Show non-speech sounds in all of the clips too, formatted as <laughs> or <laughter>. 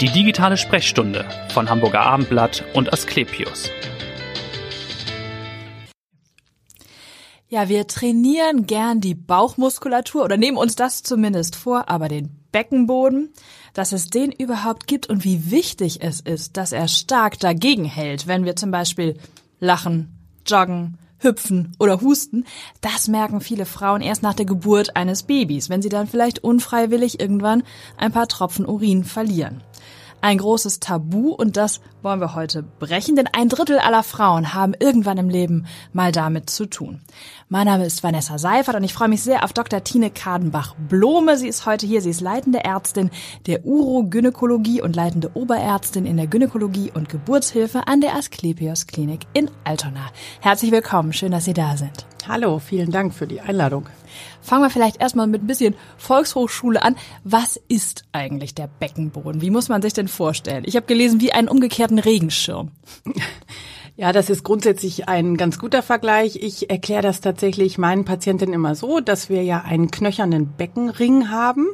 Die digitale Sprechstunde von Hamburger Abendblatt und Asklepios. Ja, wir trainieren gern die Bauchmuskulatur oder nehmen uns das zumindest vor, aber den Beckenboden, dass es den überhaupt gibt und wie wichtig es ist, dass er stark dagegen hält, wenn wir zum Beispiel lachen, joggen, hüpfen oder husten, das merken viele Frauen erst nach der Geburt eines Babys, wenn sie dann vielleicht unfreiwillig irgendwann ein paar Tropfen Urin verlieren ein großes Tabu und das wollen wir heute brechen, denn ein Drittel aller Frauen haben irgendwann im Leben mal damit zu tun. Mein Name ist Vanessa Seifert und ich freue mich sehr auf Dr. Tine Kadenbach-Blome. Sie ist heute hier. Sie ist leitende Ärztin der Urogynäkologie und leitende Oberärztin in der Gynäkologie und Geburtshilfe an der Asklepios Klinik in Altona. Herzlich willkommen. Schön, dass Sie da sind. Hallo, vielen Dank für die Einladung. Fangen wir vielleicht erstmal mit ein bisschen Volkshochschule an. Was ist eigentlich der Beckenboden? Wie muss man sich denn vorstellen? Ich habe gelesen, wie einen umgekehrten Regenschirm. <laughs> Ja, das ist grundsätzlich ein ganz guter Vergleich. Ich erkläre das tatsächlich meinen Patientinnen immer so, dass wir ja einen knöchernen Beckenring haben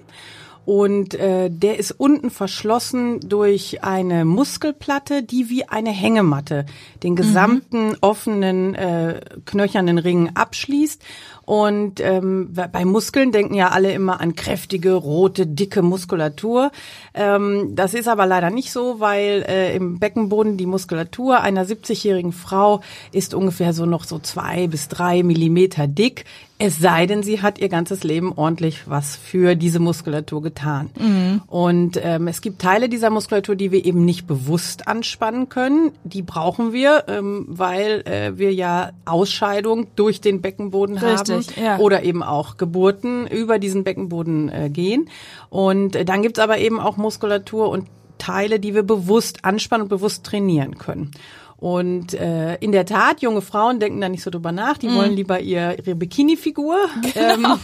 und äh, der ist unten verschlossen durch eine Muskelplatte, die wie eine Hängematte den gesamten mhm. offenen äh, knöchernen Ring abschließt. Und ähm, bei Muskeln denken ja alle immer an kräftige, rote, dicke Muskulatur. Ähm, das ist aber leider nicht so, weil äh, im Beckenboden die Muskulatur einer 70-jährigen Frau ist ungefähr so noch so zwei bis drei Millimeter dick. Es sei denn, sie hat ihr ganzes Leben ordentlich was für diese Muskulatur getan. Mhm. Und ähm, es gibt Teile dieser Muskulatur, die wir eben nicht bewusst anspannen können. Die brauchen wir, ähm, weil äh, wir ja Ausscheidung durch den Beckenboden Richtig, haben ja. oder eben auch Geburten über diesen Beckenboden äh, gehen. Und äh, dann gibt's aber eben auch Muskulatur und Teile, die wir bewusst anspannen und bewusst trainieren können. Und äh, in der Tat, junge Frauen denken da nicht so drüber nach, die mm. wollen lieber ihr, ihre Bikini-Figur. <laughs> Genau. Ähm,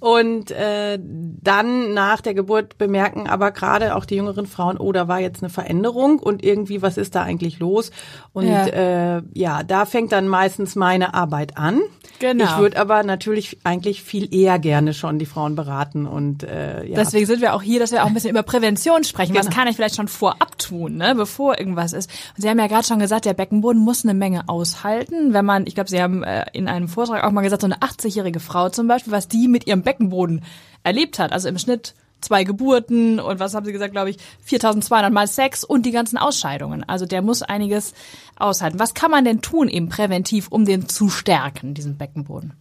und äh, dann nach der Geburt bemerken aber gerade auch die jüngeren Frauen, oh, da war jetzt eine Veränderung und irgendwie, was ist da eigentlich los? Und ja, äh, ja da fängt dann meistens meine Arbeit an. Genau. Ich würde aber natürlich eigentlich viel eher gerne schon die Frauen beraten und äh, ja. Deswegen sind wir auch hier, dass wir auch ein bisschen über Prävention sprechen. Genau. Was kann ich vielleicht schon vorab tun, ne, bevor irgendwas ist? Und Sie haben ja gerade schon gesagt, der Beckenboden muss eine Menge aushalten. Wenn man, ich glaube, Sie haben äh, in einem Vortrag auch mal gesagt, so eine 80-jährige Frau zum Beispiel, was die mit ihrem Beckenboden erlebt hat. Also im Schnitt zwei Geburten und was haben Sie gesagt, glaube ich, 4200 mal Sex und die ganzen Ausscheidungen. Also der muss einiges aushalten. Was kann man denn tun eben präventiv, um den zu stärken, diesen Beckenboden?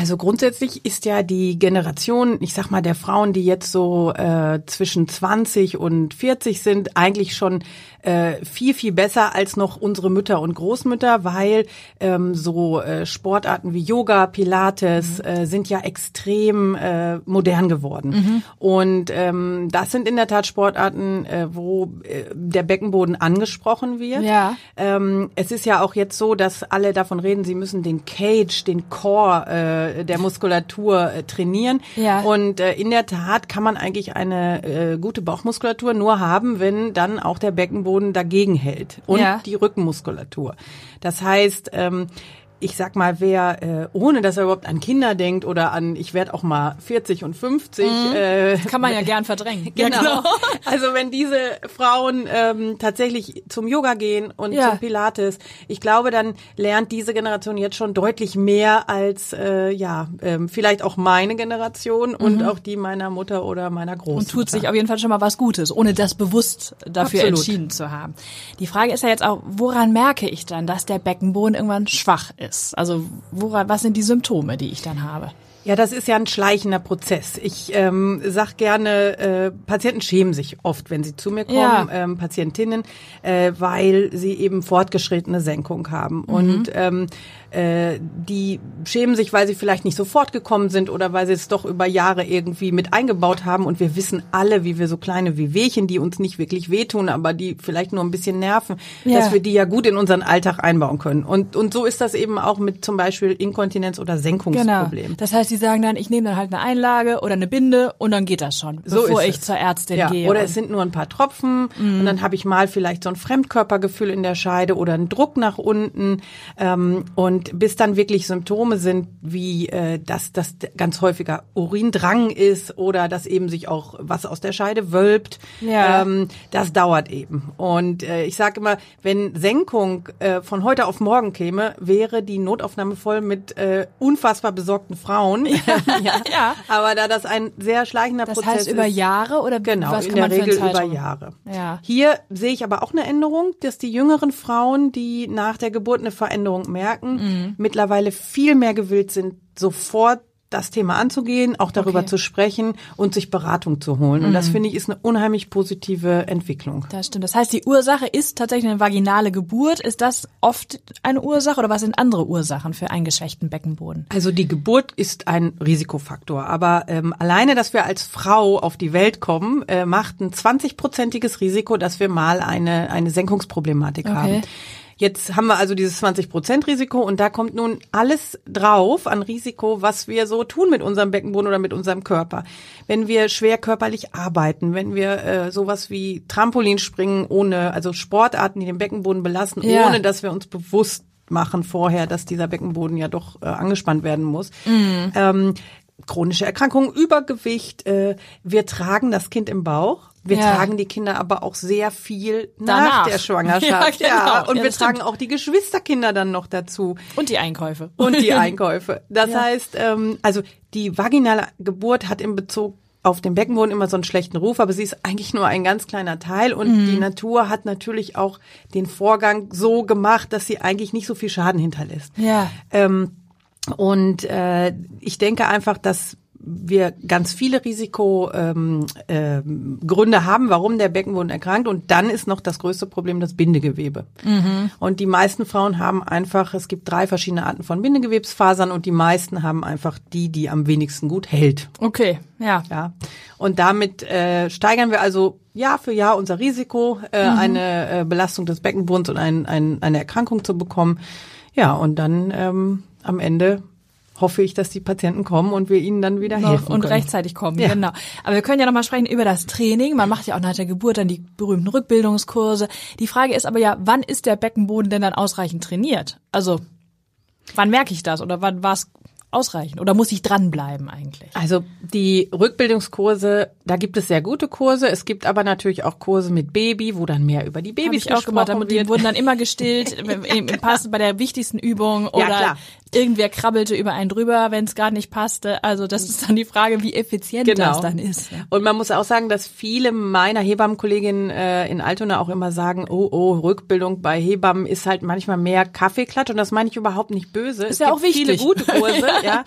Also grundsätzlich ist ja die Generation, ich sag mal, der Frauen, die jetzt so äh, zwischen 20 und 40 sind, eigentlich schon äh, viel, viel besser als noch unsere Mütter und Großmütter, weil ähm, so äh, Sportarten wie Yoga, Pilates mhm. äh, sind ja extrem äh, modern geworden. Mhm. Und ähm, das sind in der Tat Sportarten, äh, wo äh, der Beckenboden angesprochen wird. Ja. Ähm, es ist ja auch jetzt so, dass alle davon reden, sie müssen den Cage, den Core äh, der Muskulatur äh, trainieren. Ja. Und äh, in der Tat kann man eigentlich eine äh, gute Bauchmuskulatur nur haben, wenn dann auch der Beckenboden Beckenboden dagegen hält und ja. die Rückenmuskulatur. Das heißt, ähm, ich sag mal, wer äh, ohne dass er überhaupt an Kinder denkt oder an, ich werde auch mal 40 und 50. Mhm. Äh, kann man ja <laughs> gern verdrängen. Genau. genau. <laughs> Also wenn diese Frauen ähm, tatsächlich zum Yoga gehen und ja. zum Pilates, ich glaube, dann lernt diese Generation jetzt schon deutlich mehr als äh, ja ähm, vielleicht auch meine Generation und mhm. auch die meiner Mutter oder meiner Großmutter. Und tut sich auf jeden Fall schon mal was Gutes, ohne das bewusst dafür Absolut. entschieden zu haben. Die Frage ist ja jetzt auch, woran merke ich dann, dass der Beckenboden irgendwann schwach ist? Ist? Also woran, was sind die Symptome, die ich dann habe? Ja, das ist ja ein schleichender Prozess. Ich ähm, sag gerne, äh, Patienten schämen sich oft, wenn sie zu mir kommen, ja. ähm, Patientinnen, äh, weil sie eben fortgeschrittene Senkung haben. Mhm. Und ähm, äh, die schämen sich, weil sie vielleicht nicht sofort gekommen sind oder weil sie es doch über Jahre irgendwie mit eingebaut haben. Und wir wissen alle, wie wir so kleine Wehwehchen, die uns nicht wirklich wehtun, aber die vielleicht nur ein bisschen nerven, ja. dass wir die ja gut in unseren Alltag einbauen können. Und, und so ist das eben auch mit zum Beispiel Inkontinenz oder Senkungsproblemen. Genau. Das heißt, die sagen dann, ich nehme dann halt eine Einlage oder eine Binde und dann geht das schon, So bevor ich es. zur Ärztin ja. gehe. Oder es sind nur ein paar Tropfen und dann habe ich mal vielleicht so ein Fremdkörpergefühl in der Scheide oder einen Druck nach unten. Ähm, und bis dann wirklich Symptome sind, wie äh, dass das ganz häufiger Urindrang ist oder dass eben sich auch was aus der Scheide wölbt. Ja. Ähm, das dauert eben. Und äh, ich sage immer, wenn Senkung äh, von heute auf morgen käme, wäre die Notaufnahme voll mit äh, unfassbar besorgten Frauen. ja. <laughs> Ja. Aber da das ein sehr schleichender das Prozess heißt über ist, Jahre oder Genau, was in der Regel über? Jahre. Ja. Hier sehe ich aber auch eine Änderung, dass die jüngeren Frauen, die nach der Geburt eine Veränderung merken, Mhm. mittlerweile viel mehr gewillt sind, sofort das Thema anzugehen, auch darüber Okay. Mhm. zu sprechen und sich Beratung zu holen. Und das finde ich ist eine unheimlich positive Entwicklung. Das stimmt. Das heißt, die Ursache ist tatsächlich eine vaginale Geburt. Ist das oft eine Ursache oder was sind andere Ursachen für einen geschwächten Beckenboden? Also die Geburt ist ein Risikofaktor, aber ähm, alleine, dass wir als Frau auf die Welt kommen, äh, macht ein 20-prozentiges Risiko, dass wir mal eine, eine Senkungsproblematik Okay. haben. Jetzt haben wir also dieses 20-Prozent-Risiko und da kommt nun alles drauf an Risiko, was wir so tun mit unserem Beckenboden oder mit unserem Körper. Wenn wir schwer körperlich arbeiten, wenn wir äh, sowas wie Trampolinspringen ohne, also Sportarten, die den Beckenboden belasten, Ja. ohne dass wir uns bewusst machen vorher, dass dieser Beckenboden ja doch äh, angespannt werden muss. Mhm. Ähm, chronische Erkrankungen, Übergewicht. Äh, wir tragen das Kind im Bauch. Wir Ja. tragen die Kinder aber auch sehr viel Danach. nach der <laughs> Schwangerschaft. Ja, genau. und Ja, wir das tragen stimmt. auch die Geschwisterkinder dann noch dazu Und die Einkäufe. und die <laughs> Einkäufe. Das Ja. heißt, ähm, also die vaginale Geburt hat in Bezug auf den Beckenboden immer so einen schlechten Ruf, aber sie ist eigentlich nur ein ganz kleiner Teil und Mhm. die Natur hat natürlich auch den Vorgang so gemacht, dass sie eigentlich nicht so viel Schaden hinterlässt. Ja. Ähm, und äh, ich denke einfach, dass wir ganz viele Risikogründe ähm, ähm, haben, warum der Beckenboden erkrankt. Und dann ist noch das größte Problem das Bindegewebe. Und die meisten Frauen haben einfach, es gibt drei verschiedene Arten von Bindegewebsfasern und die meisten haben einfach die, die am wenigsten gut hält. Okay, ja. Ja. Und damit äh, steigern wir also Jahr für Jahr unser Risiko, äh, eine äh, Belastung des Beckenbodens und ein, ein, eine Erkrankung zu bekommen. Ja, und dann ähm, am Ende hoffe ich, dass die Patienten kommen und wir ihnen dann wieder Noch helfen und können. rechtzeitig kommen, Ja. genau. Aber wir können ja noch mal sprechen über das Training. Man macht ja auch nach der Geburt dann die berühmten Rückbildungskurse. Die Frage ist aber ja, wann ist der Beckenboden denn dann ausreichend trainiert? Also, wann merke ich das oder wann war es ausreichend? Oder muss ich dranbleiben eigentlich? Also die Rückbildungskurse, da gibt es sehr gute Kurse. Es gibt aber natürlich auch Kurse mit Baby, wo dann mehr über die Hab Babys ich auch gemacht, gesprochen damit die wurden dann immer <laughs> gestillt, <laughs> im, im Pass bei der wichtigsten Übung oder klar. irgendwer krabbelte über einen drüber, wenn es gar nicht passte. Also das ist dann die Frage, wie effizient Genau. das dann ist. Und man muss auch sagen, dass viele meiner Hebammenkolleginnen äh, in Altona auch immer sagen, oh, oh, Rückbildung bei Hebammen ist halt manchmal mehr Kaffeeklatsch und das meine ich überhaupt nicht böse. Ist es ja auch wichtig. viele gute Kurse, <laughs> <laughs> ja.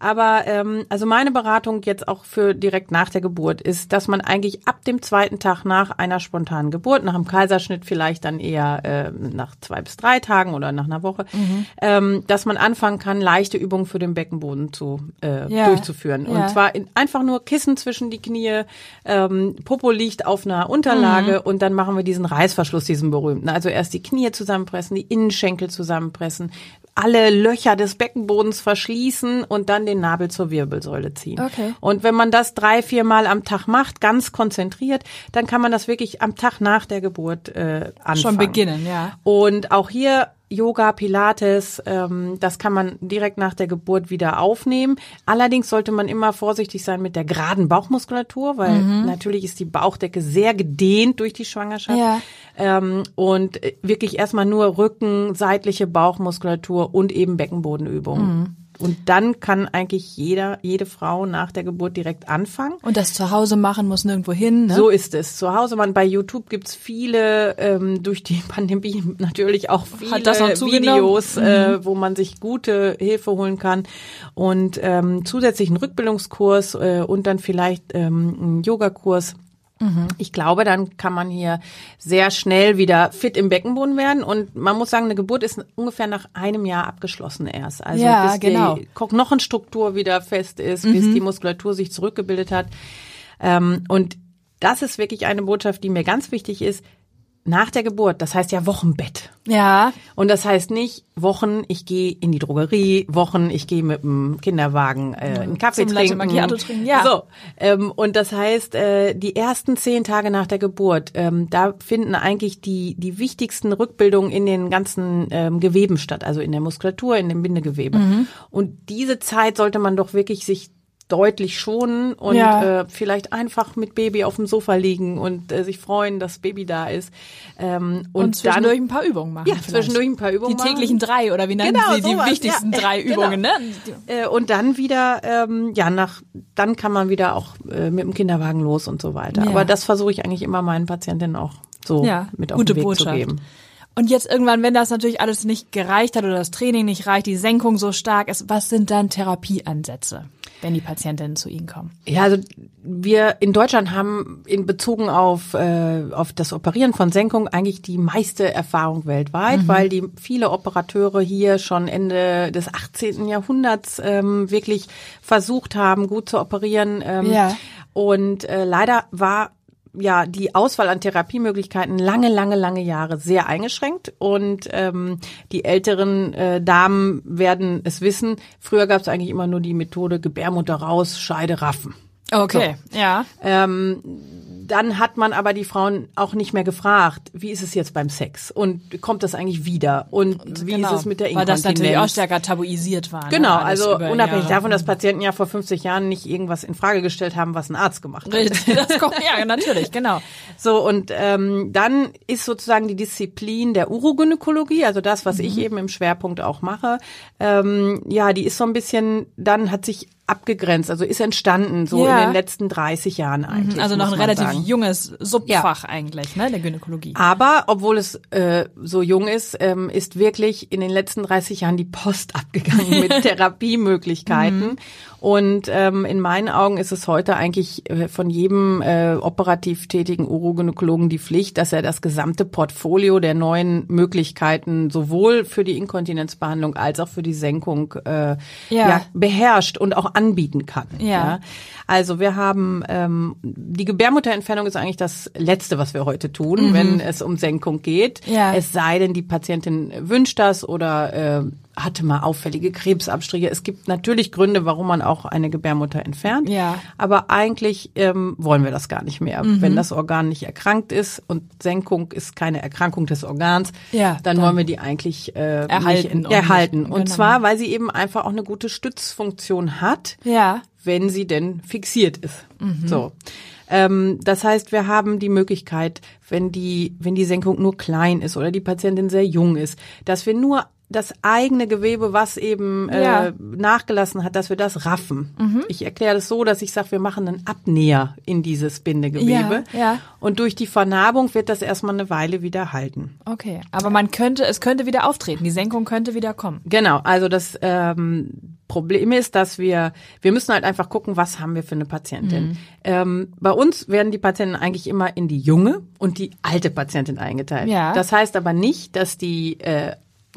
Aber ähm, also meine Beratung jetzt auch für direkt nach der Geburt ist, dass man eigentlich ab dem zweiten Tag nach einer spontanen Geburt, nach dem Kaiserschnitt vielleicht dann eher äh, nach zwei bis drei Tagen oder nach einer Woche, Mhm. ähm, dass man anfangen kann, leichte Übungen für den Beckenboden zu äh, Ja. durchzuführen. Und Ja. zwar in, einfach nur Kissen zwischen die Knie, ähm, Popo liegt auf einer Unterlage und dann machen wir diesen Reißverschluss, diesen berühmten. Also erst die Knie zusammenpressen, die Innenschenkel zusammenpressen, alle Löcher des Beckenbodens verschließen und dann den Nabel zur Wirbelsäule ziehen. Okay. Und wenn man das drei, vier Mal am Tag macht, ganz konzentriert, dann kann man das wirklich am Tag nach der Geburt äh, anfangen. Schon beginnen, ja. Und auch hier Yoga, Pilates, ähm, das kann man direkt nach der Geburt wieder aufnehmen. Allerdings sollte man immer vorsichtig sein mit der geraden Bauchmuskulatur, weil Mhm. natürlich ist die Bauchdecke sehr gedehnt durch die Schwangerschaft. Ja. Ähm, und äh, wirklich erstmal nur Rücken, seitliche Bauchmuskulatur und eben Beckenbodenübungen. Mhm. Und dann kann eigentlich jeder, jede Frau nach der Geburt direkt anfangen. Und das zu Hause machen muss nirgendwo hin. Ne? So ist es. Zu Hause, man bei YouTube gibt's viele, ähm, durch die <laughs> Pandemie natürlich auch viele? Videos, äh, wo man sich gute Hilfe holen kann und ähm, zusätzlichen Rückbildungskurs äh, und dann vielleicht ähm, einen Yogakurs. Ich glaube, dann kann man hier sehr schnell wieder fit im Beckenboden werden und man muss sagen, eine Geburt ist ungefähr nach einem Jahr abgeschlossen erst. Also Ja, bis genau. die Knochenstruktur wieder fest ist, bis die Muskulatur sich zurückgebildet hat. Ähm, und das ist wirklich eine Botschaft, die mir ganz wichtig ist. Nach der Geburt, das heißt ja Wochenbett. Ja. Und das heißt nicht Wochen, ich gehe in die Drogerie, Wochen, ich gehe mit dem Kinderwagen äh, einen Kaffee Zum trinken. Macchiato trinken, ja. So, ähm, und das heißt, äh, die ersten zehn Tage nach der Geburt, ähm, da finden eigentlich die die wichtigsten Rückbildungen in den ganzen ähm, Geweben statt, also in der Muskulatur, in dem Bindegewebe. Mhm. Und diese Zeit sollte man doch wirklich sich deutlich schonen und Ja. äh, vielleicht einfach mit Baby auf dem Sofa liegen und äh, sich freuen, dass Baby da ist. Ähm, Und, und, zwischendurch dann ein paar Übungen machen. ja, vielleicht. zwischendurch ein paar Übungen Die täglichen machen. drei oder wie nennen Genau, Sie die sowas, wichtigsten ja, drei genau. Übungen, ne? Äh, und dann wieder, ähm, ja, nach, dann kann man wieder auch äh, mit dem Kinderwagen los und so weiter. Ja. Aber das versuche ich eigentlich immer meinen Patientinnen auch so Ja, mit auf gute den Weg Botschaft. zu geben. Und jetzt irgendwann, wenn das natürlich alles nicht gereicht hat oder das Training nicht reicht, die Senkung so stark ist, was sind dann Therapieansätze, wenn die Patientinnen zu Ihnen kommen? Ja, also wir in Deutschland haben in Bezogen auf, äh, auf das Operieren von Senkung eigentlich die meiste Erfahrung weltweit, weil die viele Operateure hier schon Ende des 18. Jahrhunderts ähm, wirklich versucht haben, gut zu operieren. Ähm, Ja. Und äh, leider war ja die Auswahl an Therapiemöglichkeiten lange, lange, lange Jahre sehr eingeschränkt und ähm, die älteren äh, Damen werden es wissen. Früher gab es eigentlich immer nur die Methode Gebärmutter raus, Scheide raffen. Okay, ja. Ähm, dann hat man aber die Frauen auch nicht mehr gefragt, wie ist es jetzt beim Sex und kommt das eigentlich wieder und wie genau, ist es mit der Weil das Inkontinenz? natürlich auch stärker tabuisiert war. Genau, ne? Also unabhängig Jahre. davon, dass Patienten ja vor 50 Jahren nicht irgendwas in Frage gestellt haben, was ein Arzt gemacht hat. Richtig, das kommt, ja, natürlich, genau. <laughs> So, und ähm, dann ist sozusagen die Disziplin der Urogynäkologie, also das, was Mhm. ich eben im Schwerpunkt auch mache, ähm, ja, die ist so ein bisschen, dann hat sich abgegrenzt, also ist entstanden, so Ja. in den letzten 30 Jahren eigentlich. Also noch ein relativ sagen. junges Subfach eigentlich, ne, der Gynäkologie. Aber obwohl es äh, so jung ist, ähm, ist wirklich in den letzten 30 Jahren die Post <laughs> abgegangen mit <laughs> Therapiemöglichkeiten. Und ähm, in meinen Augen ist es heute eigentlich äh, von jedem äh, operativ tätigen Urogynäkologen die Pflicht, dass er das gesamte Portfolio der neuen Möglichkeiten sowohl für die Inkontinenzbehandlung als auch für die Senkung äh, ja. beherrscht und auch anbieten kann. Ja. Also wir haben ähm, die Gebärmutterentfernung ist eigentlich das Letzte, was wir heute tun, wenn es um Senkung geht. Ja. Es sei denn, die Patientin wünscht das oder äh, hatte mal auffällige Krebsabstriche. Es gibt natürlich Gründe, warum man auch eine Gebärmutter entfernt. Ja. Aber eigentlich ähm, wollen wir das gar nicht mehr. Wenn das Organ nicht erkrankt ist und Senkung ist keine Erkrankung des Organs, Ja, dann, dann wollen wir die eigentlich äh, erhalten Nicht, und erhalten. und genau. zwar, weil sie eben einfach auch eine gute Stützfunktion hat Ja. Wenn sie denn fixiert ist. Mhm. So. Ähm, das heißt, wir haben die Möglichkeit, wenn die, wenn die Senkung nur klein ist oder die Patientin sehr jung ist, dass wir nur das eigene Gewebe, was eben Ja. äh, nachgelassen hat, dass wir das raffen. Ich erkläre das so, dass ich sage, wir machen einen Abnäher in dieses Bindegewebe. Ja, ja. Und durch die Vernarbung wird das erstmal eine Weile wieder halten. Okay, aber man könnte, es könnte wieder auftreten, die Senkung könnte wieder kommen. Genau, also das ähm, Problem ist, dass wir, wir müssen halt einfach gucken, was haben wir für eine Patientin. Mhm. Ähm, bei uns werden die Patienten eigentlich immer in die junge und die alte Patientin eingeteilt. Ja. Das heißt aber nicht, dass die äh,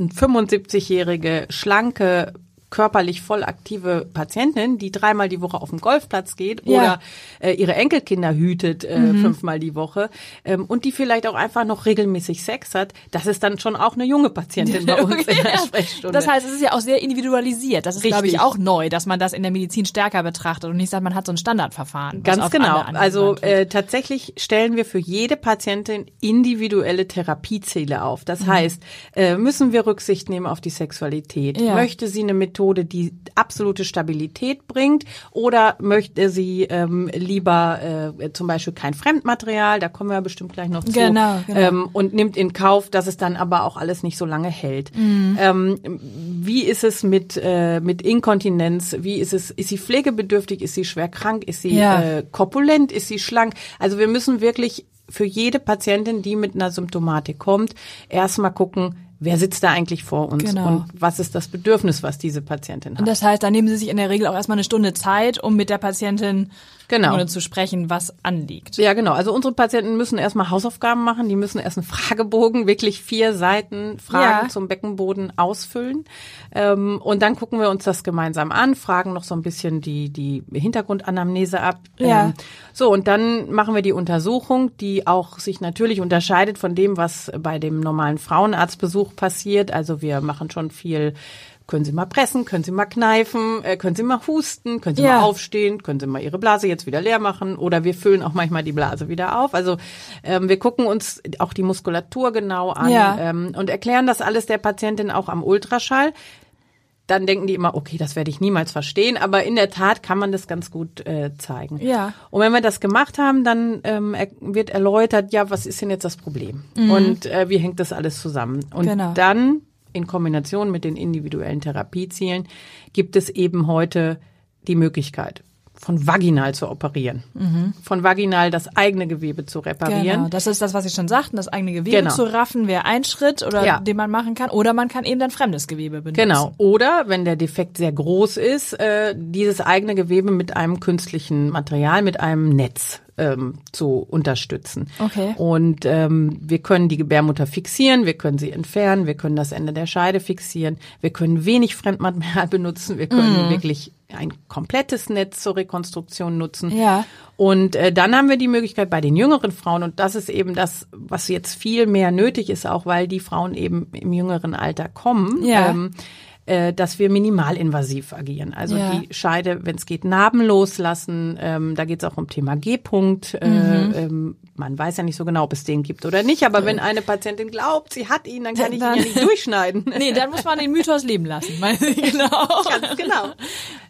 75-jährige, schlanke, körperlich voll aktive Patientin, die dreimal die Woche auf den Golfplatz geht Ja. oder äh, ihre Enkelkinder hütet äh, Mhm. fünfmal die Woche ähm, und die vielleicht auch einfach noch regelmäßig Sex hat, das ist dann schon auch eine junge Patientin bei <laughs> uns in der Sprechstunde. Das heißt, es ist ja auch sehr individualisiert. Das ist, glaube ich, auch neu, dass man das in der Medizin stärker betrachtet und nicht sagt, man hat so ein Standardverfahren. Ganz genau. Also äh, tatsächlich stellen wir für jede Patientin individuelle Therapieziele auf. Das heißt, äh, müssen wir Rücksicht nehmen auf die Sexualität? Ja. Möchte sie eine Methode, die absolute Stabilität bringt, oder möchte sie ähm, lieber äh, zum Beispiel kein Fremdmaterial? Da kommen wir bestimmt gleich noch zu. Genau, genau. Ähm, und nimmt in Kauf, dass es dann aber auch alles nicht so lange hält. Mhm. Ähm, wie ist es mit äh, mit Inkontinenz? Wie ist es? Ist sie pflegebedürftig? Ist sie schwer krank? Ist sie Ja. äh, korpulent? Ist sie schlank? Also wir müssen wirklich für jede Patientin, die mit einer Symptomatik kommt, erstmal gucken, wer sitzt da eigentlich vor uns Genau. und was ist das Bedürfnis, was diese Patientin hat. Und das heißt, da nehmen Sie sich in der Regel auch erstmal eine Stunde Zeit, um mit der Patientin Genau. ohne zu sprechen, was anliegt. Ja, genau. Also unsere Patienten müssen erstmal Hausaufgaben machen. Die müssen erst einen <laughs> Fragebogen, wirklich vier Seiten Fragen Ja. zum Beckenboden ausfüllen. Ähm, und dann gucken wir uns das gemeinsam an, fragen noch so ein bisschen die, die Hintergrundanamnese ab. Ja. Ähm, so, und dann machen wir die Untersuchung, die auch sich natürlich unterscheidet von dem, was bei dem normalen Frauenarztbesuch passiert. Also wir machen schon viel können Sie mal pressen, können Sie mal kneifen, äh, können Sie mal husten, können Sie Ja. mal aufstehen, können Sie mal Ihre Blase jetzt wieder leer machen oder wir füllen auch manchmal die Blase wieder auf. Also ähm, wir gucken uns auch die Muskulatur genau an Ja. ähm, und erklären das alles der Patientin auch am Ultraschall. Dann denken die immer, okay, das werde ich niemals verstehen, aber in der Tat kann man das ganz gut äh, zeigen. Ja. Und wenn wir das gemacht haben, dann ähm, wird erläutert, ja, was ist denn jetzt das Problem und äh, wie hängt das alles zusammen? Und Mhm. Genau. dann in Kombination mit den individuellen Therapiezielen gibt es eben heute die Möglichkeit, von vaginal zu operieren, von vaginal das eigene Gewebe zu reparieren. Mhm. Genau, das ist das, was Sie schon sagten, das eigene Gewebe Genau. zu raffen, wäre ein Schritt oder Ja. den man machen kann. Oder man kann eben dann fremdes Gewebe benutzen. Genau. Oder wenn der Defekt sehr groß ist, äh, dieses eigene Gewebe mit einem künstlichen Material, mit einem Netz ähm, zu unterstützen. Okay. Und ähm, wir können die Gebärmutter fixieren, wir können sie entfernen, wir können das Ende der Scheide fixieren, wir können wenig Fremdmaterial benutzen, wir können wirklich ein komplettes Netz zur Rekonstruktion nutzen. Ja. Und äh, dann haben wir die Möglichkeit bei den jüngeren Frauen, und das ist eben das, was jetzt viel mehr nötig ist, auch weil die Frauen eben im jüngeren Alter kommen, Ja. ähm, äh, dass wir minimalinvasiv agieren. Also Ja. die Scheide, wenn es geht, namenlos lassen. Ähm, da geht es auch um Thema G-Punkt. Äh, Mhm. ähm, man weiß ja nicht so genau, ob es den gibt oder nicht, aber wenn eine Patientin glaubt, sie hat ihn, dann kann ich ihn Dann- ja nicht durchschneiden. <laughs> Nee, dann muss man den Mythos leben lassen. <laughs> Genau. <laughs> Ganz genau.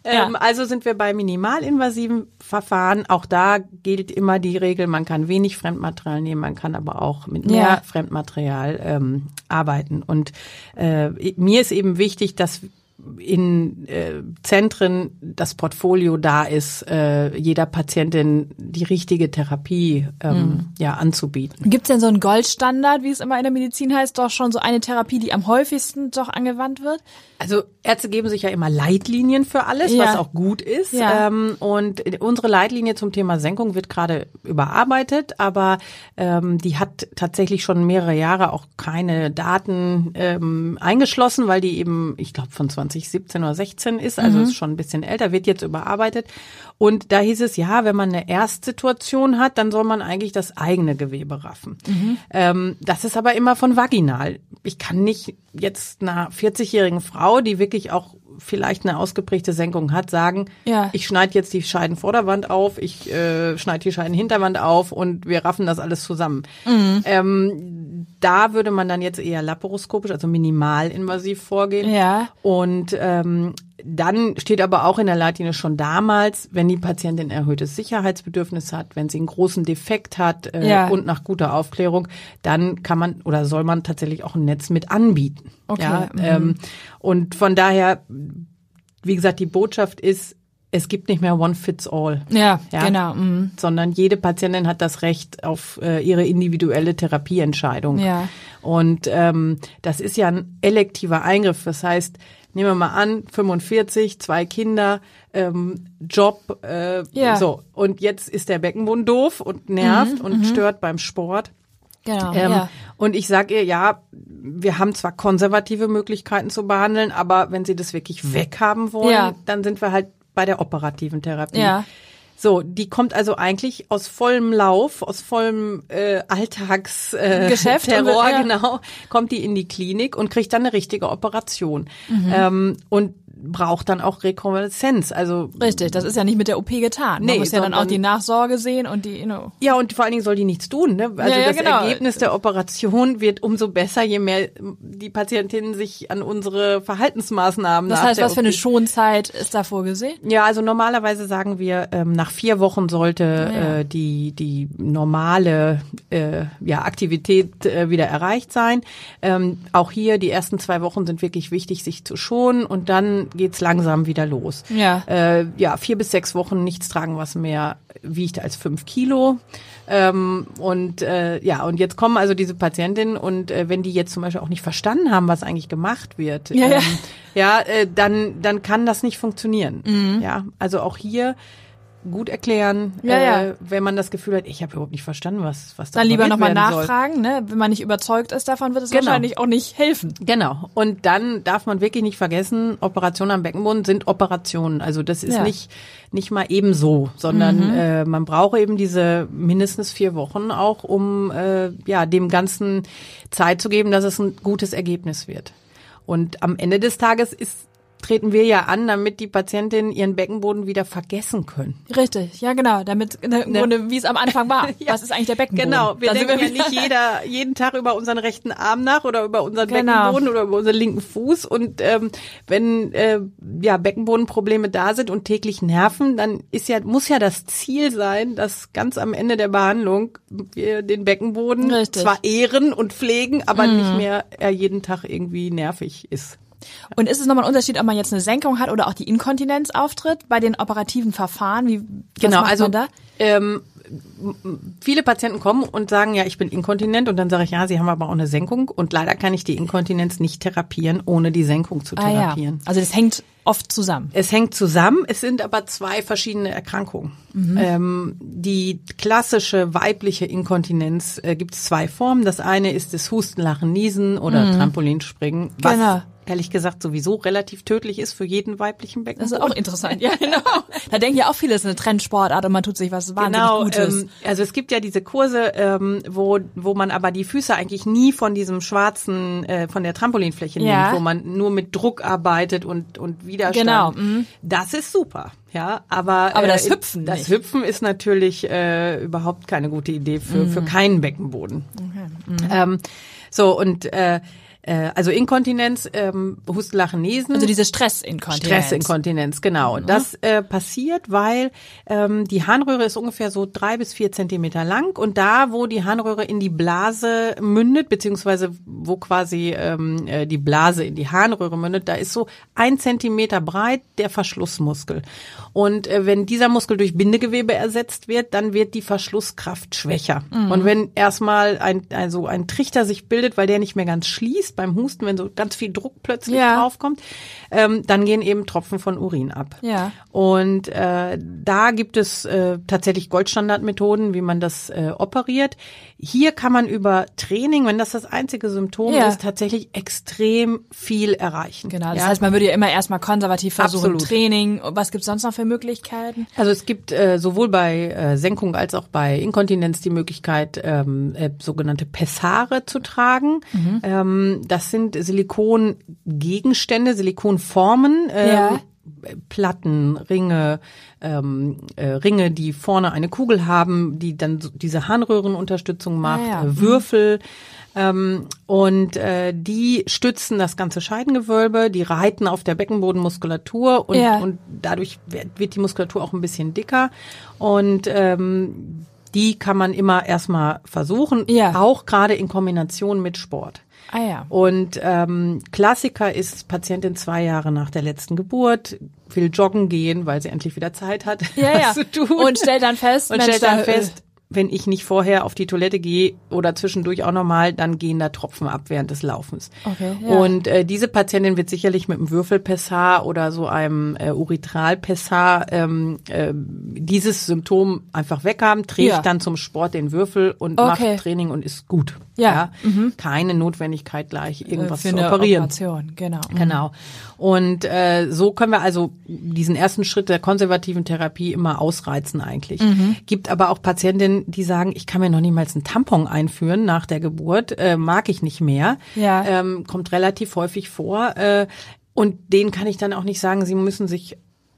Ja. Ähm, also sind wir bei minimalinvasiven Verfahren. Auch da gilt immer die Regel, man kann wenig Fremdmaterial nehmen, man kann aber auch mit mehr Ja. Fremdmaterial ähm, arbeiten. Und äh, mir ist eben wichtig, dass was in äh, Zentren das Portfolio da ist, äh, jeder Patientin die richtige Therapie ähm, ja anzubieten. Gibt's denn so einen Goldstandard, wie es immer in der Medizin heißt, doch schon so eine Therapie, die am häufigsten doch angewandt wird? Also Ärzte geben sich ja immer Leitlinien für alles, Ja. was auch gut ist. Ja. Ähm, und unsere Leitlinie zum Thema Senkung wird gerade überarbeitet, aber ähm, die hat tatsächlich schon mehrere Jahre auch keine Daten ähm, eingeschlossen, weil die eben, ich glaube, von 2017 oder 16 ist, also ist schon ein bisschen älter, wird jetzt überarbeitet. Und da hieß es, ja, wenn man eine Erstsituation hat, dann soll man eigentlich das eigene Gewebe raffen. Ähm, das ist aber immer von vaginal. Ich kann nicht jetzt einer 40-jährigen Frau, die wirklich auch vielleicht eine ausgeprägte Senkung hat, sagen, Ja. ich schneide jetzt die Scheidenvorderwand auf, ich äh, schneide die Scheidenhinterwand auf und wir raffen das alles zusammen. Ähm, da würde man dann jetzt eher laparoskopisch, also minimalinvasiv vorgehen. Ja. Und ähm, dann steht aber auch in der Leitlinie schon damals, wenn die Patientin erhöhtes Sicherheitsbedürfnis hat, wenn sie einen großen Defekt hat äh, Ja. und nach guter Aufklärung, dann kann man oder soll man tatsächlich auch ein Netz mit anbieten. Okay, Ja, mhm. ähm, und von daher, wie gesagt, die Botschaft ist, es gibt nicht mehr One Fits All. Ja, Ja. genau. mhm. Sondern jede Patientin hat das Recht auf äh, ihre individuelle Therapieentscheidung. Ja. Und ähm, das ist ja ein elektiver Eingriff. Das heißt, nehmen wir mal an, 45, zwei Kinder, ähm, Job, äh, Ja. so. Und jetzt ist der Beckenboden doof und nervt und stört beim Sport. Genau. Ähm, ja. Und ich sage ihr, ja, wir haben zwar konservative Möglichkeiten zu behandeln, aber wenn Sie das wirklich weghaben wollen, Ja. dann sind wir halt bei der operativen Therapie. Ja. So, die kommt also eigentlich aus vollem Lauf, aus vollem äh, Alltags äh, Geschäft und- Terror, ja. genau, kommt die in die Klinik und kriegt dann eine richtige Operation. Mhm. Ähm, und braucht dann auch Rekonvaleszenz. Also Richtig, das ist ja nicht mit der OP getan. Man Nee, muss ja dann auch die Nachsorge sehen und die, you know. Ja, und vor allen Dingen soll die nichts tun. Ne? Also Ja, ja, das genau. Ergebnis der Operation wird umso besser, je mehr die Patientinnen sich an unsere Verhaltensmaßnahmen Das heißt, was für eine Schonzeit ist da vorgesehen? Ja, also normalerweise sagen wir, ähm, nach vier Wochen sollte Ja. äh, die die normale äh, ja, Aktivität äh, wieder erreicht sein. Ähm, auch hier die ersten zwei Wochen sind wirklich wichtig, sich zu schonen und dann geht's langsam wieder los. Ja. Äh, ja, vier bis sechs Wochen nichts tragen, was mehr wiegt als fünf Kilo. Ähm, und äh, ja, und jetzt kommen also diese Patientinnen und äh, wenn die jetzt zum Beispiel auch nicht verstanden haben, was eigentlich gemacht wird, Ja, ja. ähm, ja äh, dann, dann kann das nicht funktionieren. Mhm. Ja, also auch hier gut erklären, Ja, äh, ja. wenn man das Gefühl hat, ich habe überhaupt nicht verstanden, was was da Dann lieber nochmal soll. nachfragen, ne? Wenn man nicht überzeugt ist davon, wird es Genau. wahrscheinlich auch nicht helfen. Genau. Und dann darf man wirklich nicht vergessen, Operationen am Beckenboden sind Operationen. Also das ist Ja. Mhm. nicht nicht mal eben so, sondern äh, man braucht eben diese mindestens vier Wochen auch, um äh, ja dem Ganzen Zeit zu geben, dass es ein gutes Ergebnis wird. Und am Ende des Tages ist treten wir ja an, damit die Patientinnen ihren Beckenboden wieder vergessen können. Richtig, ja genau, damit ne, Ne. Grunde, wie es am Anfang war. <laughs> Ja. Was ist eigentlich der Beckenboden? Genau, wir Dann denken ja wieder- nicht jeder jeden Tag über unseren rechten Arm nach oder über unseren Genau. Beckenboden oder über unseren linken Fuß. Und ähm, wenn äh, ja Beckenbodenprobleme da sind und täglich nerven, dann ist ja muss ja das Ziel sein, dass ganz am Ende der Behandlung wir den Beckenboden Richtig. Zwar ehren und pflegen, aber nicht mehr er jeden Tag irgendwie nervig ist. Und ist es nochmal ein Unterschied, ob man jetzt eine Senkung hat oder auch die Inkontinenz auftritt bei den operativen Verfahren? Wie, Genau, also man da? ähm, viele Patienten kommen und sagen, ja, ich bin inkontinent und dann sage ich, ja, sie haben aber auch eine Senkung und leider kann ich die Inkontinenz nicht therapieren, ohne die Senkung zu Ah ja, therapieren. also das hängt oft zusammen. Es hängt zusammen, es sind aber zwei verschiedene Erkrankungen. Mhm. Ähm, die klassische weibliche Inkontinenz äh, gibt es zwei Formen. Das eine ist das Husten, Lachen, Niesen oder Trampolinspringen, was Mhm. Genau. Ehrlich gesagt sowieso relativ tödlich ist für jeden weiblichen Das Beckenboden. ist auch interessant, ja genau. Da denken ja auch viele, es ist eine Trendsportart und man tut sich was wahnsinnig Genau, Gutes. ähm, also es gibt ja diese Kurse, ähm, wo, wo man aber die Füße eigentlich nie von diesem schwarzen, äh, von der Trampolinfläche Ja. nimmt, wo man nur mit Druck arbeitet und, und Widerstand. Genau, mhm. Das ist super, ja, aber, Aber das äh, Hüpfen das nicht. Hüpfen ist natürlich äh, überhaupt keine gute Idee für, Mhm. für keinen Beckenboden. Ähm, so und äh, äh, also Inkontinenz, ähm, Husten, Lachen, Niesen. also diese Stressinkontinenz. Stressinkontinenz, genau. Mhm. Das äh, passiert, weil ähm, die Harnröhre ist ungefähr so drei bis vier Zentimeter lang und da, wo die Harnröhre in die Blase mündet, beziehungsweise wo quasi ähm, äh, die Blase in die Harnröhre mündet, da ist so ein Zentimeter breit der Verschlussmuskel. Und äh, wenn dieser Muskel durch Bindegewebe ersetzt wird, dann wird die Verschlusskraft schwächer. Mhm. Und wenn erstmal ein, also ein Trichter sich bildet, weil der nicht mehr ganz schließt beim Husten, wenn so ganz viel Druck plötzlich Ja. draufkommt, ähm, dann gehen eben Tropfen von Urin ab. Ja. Und äh, da gibt es äh, tatsächlich Goldstandardmethoden, wie man das äh, operiert. Hier kann man über Training, wenn das das einzige Symptom Ja. ist, tatsächlich extrem viel erreichen. Genau, das ja? heißt, man würde ja immer erstmal konservativ versuchen, Absolut. Training. Was gibt's sonst noch für Möglichkeiten? Also es gibt äh, sowohl bei äh, Senkung als auch bei Inkontinenz die Möglichkeit, ähm, äh, sogenannte Pessare zu tragen. Mhm. Ähm, das sind Silikongegenstände, Silikonformen. Äh, Ja. Platten, Ringe, ähm, äh, Ringe, die vorne eine Kugel haben, die dann diese Harnröhrenunterstützung macht, Ah, ja. äh, Würfel. Ähm, und äh, die stützen das ganze Scheidengewölbe, die reiten auf der Beckenbodenmuskulatur und, Ja. und dadurch wird, wird die Muskulatur auch ein bisschen dicker. Und ähm, die kann man immer erstmal versuchen, Ja. auch gerade in Kombination mit Sport. Ah ja. Und ähm, Klassiker ist Patientin zwei Jahre nach der letzten Geburt, will joggen gehen, weil sie endlich wieder Zeit hat, Ja, ja. zu tun. Und stellt dann fest, und Mensch, stellt dann da, fest, wenn ich nicht vorher auf die Toilette gehe oder zwischendurch auch nochmal, dann gehen da Tropfen ab während des Laufens. Okay, ja. Und äh, diese Patientin wird sicherlich mit einem Würfelpessar oder so einem äh, Uretralpessar ähm, äh, dieses Symptom einfach weghaben, trägt Ja. dann zum Sport den Würfel und Okay. macht Training und ist gut. Ja. Mhm. Keine Notwendigkeit gleich irgendwas für zu operieren. Operation, genau. Genau. Und äh, so können wir also diesen ersten Schritt der konservativen Therapie immer ausreizen eigentlich. Mhm. Gibt aber auch Patientinnen, die sagen, ich kann mir noch niemals einen Tampon einführen nach der Geburt, äh, mag ich nicht mehr. Ja. Ähm, kommt relativ häufig vor. Äh, und denen kann ich dann auch nicht sagen, sie müssen sich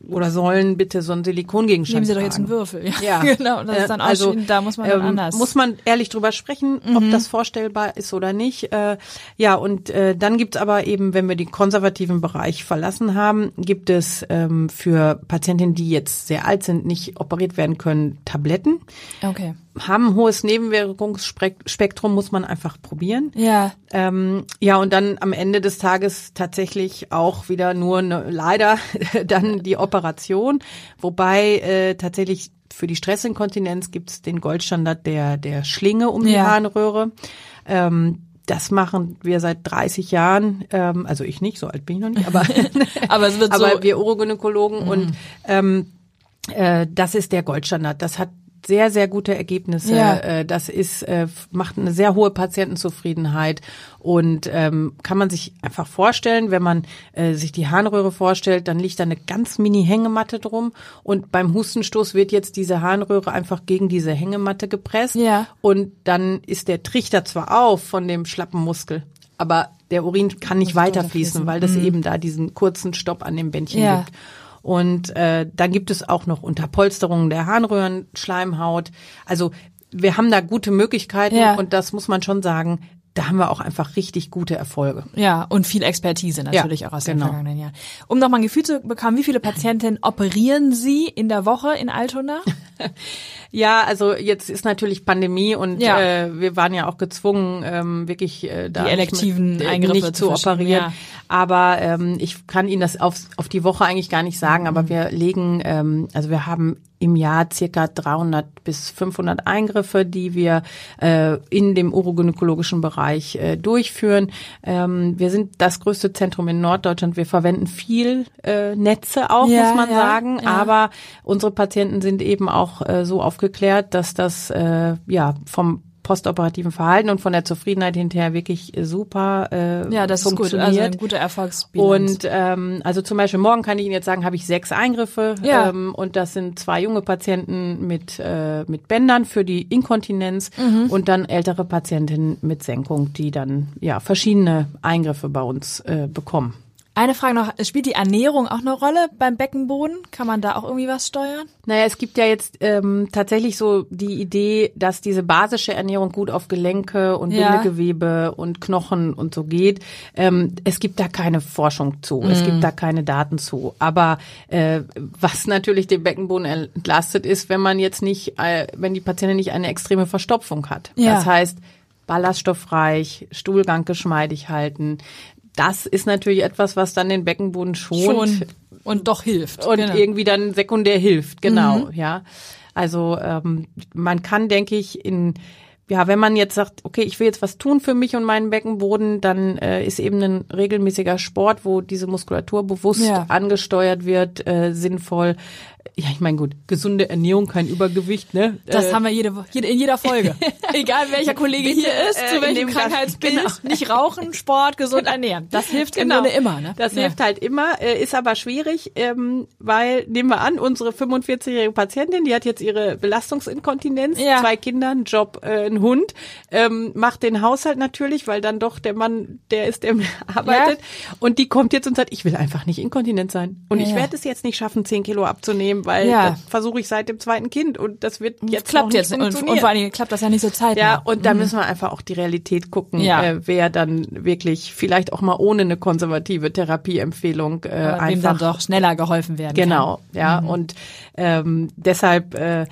oder sollen bitte so einen Silikongegenstand Nehmen Sie doch jetzt einen Würfel. Ja, <laughs> genau. Das ist dann auch also, schön, da muss man ähm, anders. Mhm. Muss man ehrlich drüber sprechen, ob das vorstellbar ist oder nicht. Äh, ja, und äh, dann gibt's aber eben, wenn wir den konservativen Bereich verlassen haben, gibt es ähm, für Patientinnen, die jetzt sehr alt sind, nicht operiert werden können, Tabletten. okay. Haben ein hohes Nebenwirkungsspektrum, muss man einfach probieren. Ja. Ähm, ja, und dann am Ende des Tages tatsächlich auch wieder nur eine, leider <laughs> dann die Operation, wobei äh, tatsächlich für die Stressinkontinenz gibt's den Goldstandard der, der Schlinge um die Ja. Harnröhre. Ähm, das machen wir seit 30 Jahren, ähm, also ich nicht, so alt bin ich noch nicht, aber, <laughs> Aber es wird <laughs> so. aber wir Urogynäkologen und ähm, äh, das ist der Goldstandard. Das hat sehr, sehr gute Ergebnisse. Ja. Äh, Das ist, äh, macht eine sehr hohe Patientenzufriedenheit und ähm, kann man sich einfach vorstellen, wenn man äh, sich die Harnröhre vorstellt, dann liegt da eine ganz mini Hängematte drum und beim Hustenstoß wird jetzt diese Harnröhre einfach gegen diese Hängematte gepresst Ja. und dann ist der Trichter zwar auf von dem schlappen Muskel, aber der Urin kann nicht weiterfließen, weiterfließen. weil das eben da diesen kurzen Stopp an dem Bändchen Ja. gibt. Und äh, dann gibt es auch noch Unterpolsterungen der Harnröhren, Schleimhaut. Also wir haben da gute Möglichkeiten Ja. und das muss man schon sagen, da haben wir auch einfach richtig gute Erfolge. Ja, und viel Expertise natürlich Ja, auch aus genau. den vergangenen Jahren. Um noch mal ein Gefühl zu bekommen, wie viele Patientinnen operieren Sie in der Woche in Altona? <laughs> Ja, also jetzt ist natürlich Pandemie und Ja. äh, wir waren ja auch gezwungen, ähm, wirklich äh, da Die elektiven mit- äh, Eingriffe nicht zu zu operieren. ja. Aber ähm, ich kann Ihnen das auf, auf die Woche eigentlich gar nicht sagen, Mhm. aber wir legen, ähm, also wir haben im Jahr circa 300 bis 500 Eingriffe, die wir äh, in dem urogynäkologischen Bereich äh, durchführen. Ähm, wir sind das größte Zentrum in Norddeutschland. Wir verwenden viel äh, Netze auch, Ja, muss man ja, sagen. ja. Aber unsere Patienten sind eben auch äh, so aufgeklärt, dass das äh, ja vom postoperativen Verhalten und von der Zufriedenheit hinterher wirklich super äh, Ja, das ist gut. funktioniert. Also eine gute Erfolgsbilanz. Und ähm, also zum Beispiel morgen kann ich Ihnen jetzt sagen, habe ich sechs Eingriffe Ja. ähm, und das sind zwei junge Patienten mit äh, mit Bändern für die Inkontinenz Mhm. und dann ältere Patientinnen mit Senkung, die dann ja verschiedene Eingriffe bei uns äh, bekommen. Eine Frage noch, spielt die Ernährung auch eine Rolle beim Beckenboden? Kann man da auch irgendwie was steuern? Naja, es gibt ja jetzt ähm, tatsächlich so die Idee, dass diese basische Ernährung gut auf Gelenke und Ja. Bindegewebe und Knochen und so geht. Ähm, es gibt da keine Forschung zu, es Mhm. gibt da keine Daten zu. Aber äh, was <laughs> natürlich den Beckenboden entlastet, ist, wenn man jetzt nicht, äh, wenn die Patientin nicht eine extreme Verstopfung hat. Ja. Das heißt, ballaststoffreich, Stuhlgang geschmeidig halten. Das ist natürlich etwas, was dann den Beckenboden schont Schon. Und doch hilft. und Genau. irgendwie dann sekundär hilft, genau, ja. Also ähm, man kann, denke ich, in ja, wenn man jetzt sagt, okay, ich will jetzt was tun für mich und meinen Beckenboden, dann äh, ist eben ein regelmäßiger Sport, wo diese Muskulatur bewusst Ja. angesteuert wird, äh, sinnvoll. Ja, ich meine, gut, gesunde Ernährung, kein Übergewicht, ne? Das äh, haben wir jede, jede, in jeder Folge. <laughs> Egal welcher Kollege bitte, hier ist, äh, zu in welchem Krankheitsbild. genau. Nicht rauchen, Sport, gesund ernähren. Das hilft im Grunde immer. Ne? Das Ja. hilft halt immer, äh, ist aber schwierig, ähm, weil nehmen wir an, unsere 45-jährige Patientin, die hat jetzt ihre Belastungsinkontinenz, Ja. zwei Kinder, einen Job, äh, einen Hund, ähm, macht den Haushalt natürlich, weil dann doch der Mann, der ist, der <laughs> arbeitet, und die kommt jetzt und sagt, ich will einfach nicht inkontinent sein und Ja, ich ja. werde es jetzt nicht schaffen, 10 Kilo abzunehmen, weil Ja. das versuche ich seit dem zweiten Kind und das wird jetzt klappt noch nicht jetzt und, und vor allen Dingen klappt das ja nicht so zeitnah. Ja, und da müssen wir einfach auch die Realität gucken, Ja. äh, wer dann wirklich vielleicht auch mal ohne eine konservative Therapieempfehlung äh, Aber dem einfach dann doch schneller geholfen werden genau, ja Mhm. und ähm, deshalb äh,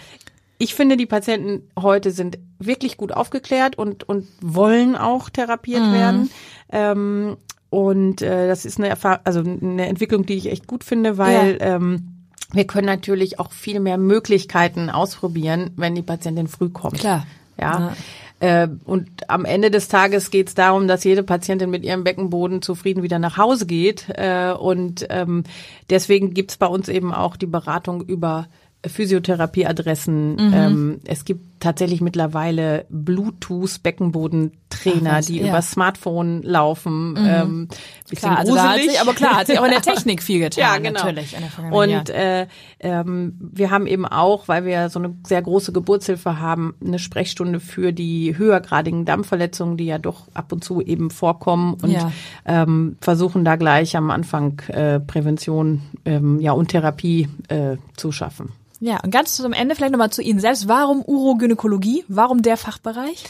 ich finde, die Patienten heute sind wirklich gut aufgeklärt und und wollen auch therapiert Mhm. werden. Ähm, und äh, das ist eine Erfahrung, also eine Entwicklung, die ich echt gut finde, weil ähm, wir können natürlich auch viel mehr Möglichkeiten ausprobieren, wenn die Patientin früh kommt. Klar. Ja. Äh, Und am Ende des Tages geht es darum, dass jede Patientin mit ihrem Beckenboden zufrieden wieder nach Hause geht. Äh, Und ähm, deswegen gibt's bei uns eben auch die Beratung über Physiotherapieadressen. Mhm. Ähm, es gibt tatsächlich mittlerweile Bluetooth-Beckenbodentrainer, die ja. Mhm. über Smartphone laufen. Ähm, bisschen Klar, also gruselig. sich, aber klar, hat sich auch in der Technik viel <laughs> getan. Ja, genau. Natürlich, Und äh, ähm, wir haben eben auch, weil wir so eine sehr große Geburtshilfe haben, eine Sprechstunde für die höhergradigen Dampfverletzungen, die ja doch ab und zu eben vorkommen und Ja. ähm, versuchen da gleich am Anfang äh, Prävention ähm, ja und Therapie äh, zu schaffen. Ja, und ganz zum Ende vielleicht nochmal zu Ihnen selbst. Warum Urogynäkologie? Warum der Fachbereich?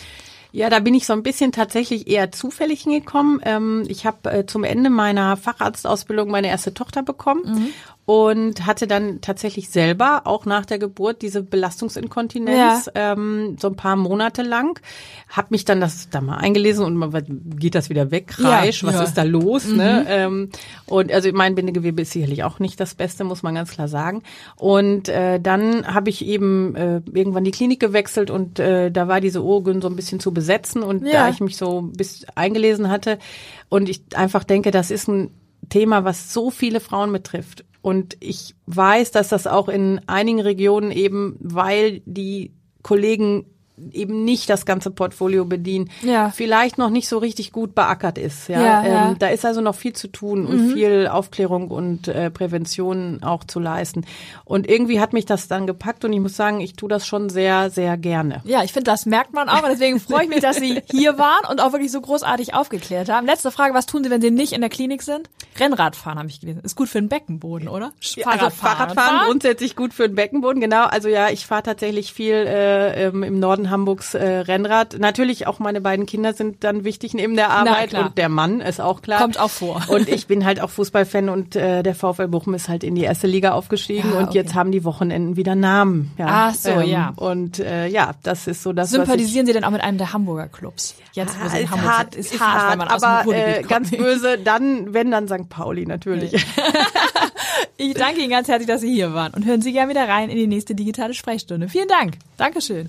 Ja, da bin ich so ein bisschen tatsächlich eher zufällig hingekommen. Ähm, ich habe äh, zum Ende meiner Facharztausbildung meine erste Tochter bekommen und hatte dann tatsächlich selber auch nach der Geburt diese Belastungsinkontinenz ähm, so ein paar Monate lang. Hab mich dann das da mal eingelesen und was- geht das wieder weg, Kreisch, Ja, was ja. ist da los? Ne? Ähm, und also mein Bindegewebe ist sicherlich auch nicht das Beste, muss man ganz klar sagen. Und äh, dann habe ich eben äh, irgendwann die Klinik gewechselt und äh, da war diese Urogyn so ein bisschen zu besetzen und Ja. da ich mich so bis eingelesen hatte und ich einfach denke, das ist ein Thema, was so viele Frauen betrifft Und ich weiß, dass das auch in einigen Regionen eben, weil die Kollegen eben nicht das ganze Portfolio bedienen, Ja. vielleicht noch nicht so richtig gut beackert ist. Ja, Ja, ja. Ähm, da ist also noch viel zu tun und viel Aufklärung und äh, Prävention auch zu leisten. Und irgendwie hat mich das dann gepackt und ich muss sagen, ich tue das schon sehr, sehr gerne. Ja, ich finde, das merkt man auch und deswegen <laughs> freue ich mich, dass Sie hier waren und auch wirklich so großartig aufgeklärt haben. Letzte Frage, was tun Sie, wenn Sie nicht in der Klinik sind? Rennradfahren habe ich gelesen. Ist gut für den Beckenboden, oder? Ja, also Fahrradfahren grundsätzlich gut für den Beckenboden, genau. Also ja, ich fahre tatsächlich viel äh, ähm, im Norden Hamburgs äh, Rennrad. Natürlich auch meine beiden Kinder sind dann wichtig neben der Arbeit und der Mann ist auch klar. Kommt auch vor. <laughs> Und ich bin halt auch Fußballfan und äh, der VfL Bochum ist halt in die erste Liga aufgestiegen Ja, und okay. jetzt haben die Wochenenden wieder Namen. Ja. Ach so, ja. Und äh, ja, das ist so das, Sympathisieren Sie denn auch mit einem der Hamburger Clubs? Jetzt, wo Sie in ist Hamburg hart, sind. ist hart, wenn man aus dem aber Ruhrgebiet äh, ganz böse, <laughs> dann, wenn dann St. Pauli natürlich. <laughs> Ich danke Ihnen ganz herzlich, dass Sie hier waren und hören Sie gerne wieder rein in die nächste digitale Sprechstunde. Vielen Dank. Dankeschön.